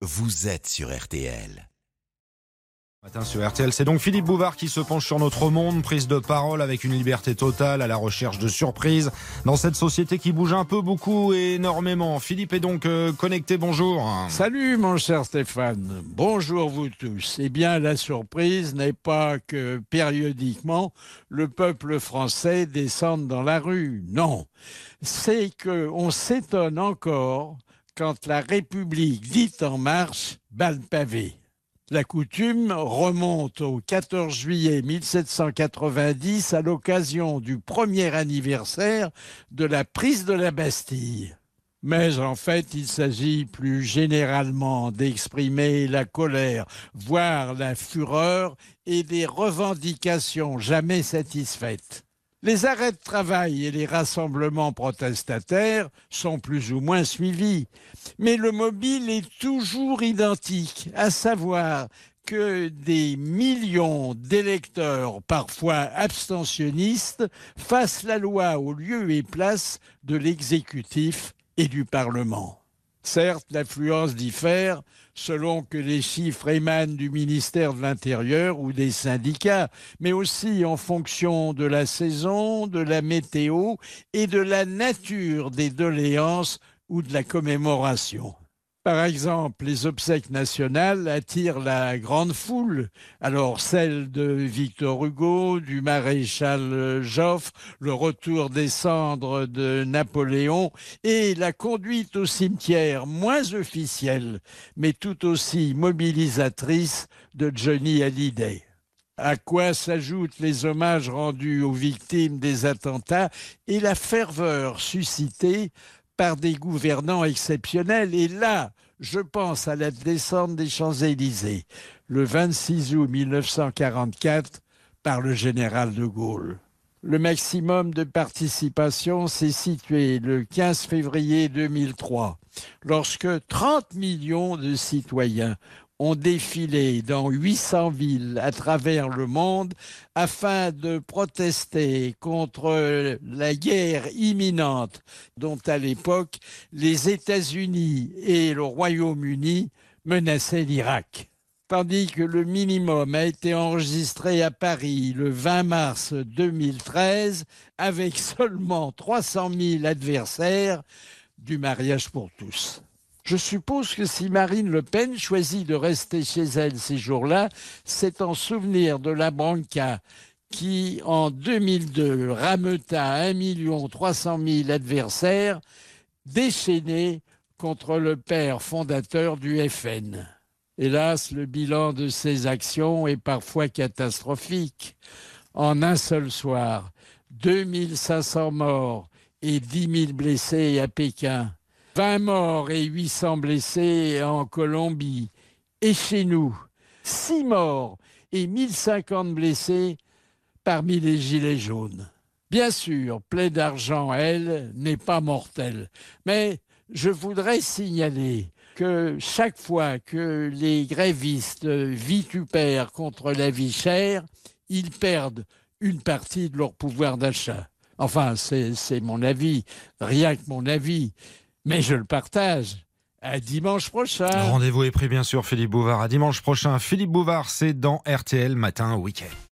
vous êtes sur RTL. Matin sur RTL, c'est donc Philippe Bouvard qui se penche sur notre monde, prise de parole avec une liberté totale à la recherche de surprises dans cette société qui bouge un peu, beaucoup et énormément. Philippe est donc euh, connecté, bonjour. Salut mon cher Stéphane, bonjour vous tous. Eh bien la surprise n'est pas que périodiquement le peuple français descende dans la rue, non. C'est que on s'étonne encore quand la République dit en marche bat le pavé. La coutume remonte au 14 juillet 1790 à l'occasion du premier anniversaire de la prise de la Bastille. Mais en fait, il s'agit plus généralement d'exprimer la colère, voire la fureur et des revendications jamais satisfaites. Les arrêts de travail et les rassemblements protestataires sont plus ou moins suivis, mais le mobile est toujours identique, à savoir que des millions d'électeurs, parfois abstentionnistes, fassent la loi au lieu et place de l'exécutif et du Parlement. Certes, l'affluence diffère selon que les chiffres émanent du ministère de l'Intérieur ou des syndicats, mais aussi en fonction de la saison, de la météo et de la nature des doléances ou de la commémoration. Par exemple, les obsèques nationales attirent la grande foule. Alors celle de Victor Hugo, du maréchal Joffre, le retour des cendres de Napoléon et la conduite au cimetière moins officielle, mais tout aussi mobilisatrice de Johnny Hallyday à quoi s'ajoutent les hommages rendus aux victimes des attentats et la ferveur suscitée par des gouvernants exceptionnels. Et là, je pense à la descente des Champs-Élysées, le 26 août 1944, par le général de Gaulle. Le maximum de participation s'est situé le 15 février 2003, lorsque 30 millions de citoyens ont défilé dans 800 villes à travers le monde afin de protester contre la guerre imminente dont à l'époque les États-Unis et le Royaume-Uni menaçaient l'Irak. Tandis que le minimum a été enregistré à Paris le 20 mars 2013 avec seulement 300 000 adversaires du mariage pour tous. Je suppose que si Marine Le Pen choisit de rester chez elle ces jours-là, c'est en souvenir de la banca qui, en 2002, rameuta 1 300 000 adversaires déchaînés contre le père fondateur du FN. Hélas, le bilan de ces actions est parfois catastrophique. En un seul soir, 2500 morts et 10 000 blessés à Pékin. 20 morts et 800 blessés en Colombie. Et chez nous, 6 morts et 1050 blessés parmi les gilets jaunes. Bien sûr, plaie d'argent, elle, n'est pas mortelle. Mais je voudrais signaler que chaque fois que les grévistes vitupèrent contre la vie chère, ils perdent une partie de leur pouvoir d'achat. Enfin, c'est mon avis, rien que mon avis mais je le partage. À dimanche prochain. Rendez-vous est pris, bien sûr, Philippe Bouvard. À dimanche prochain. Philippe Bouvard, c'est dans RTL Matin Week-end.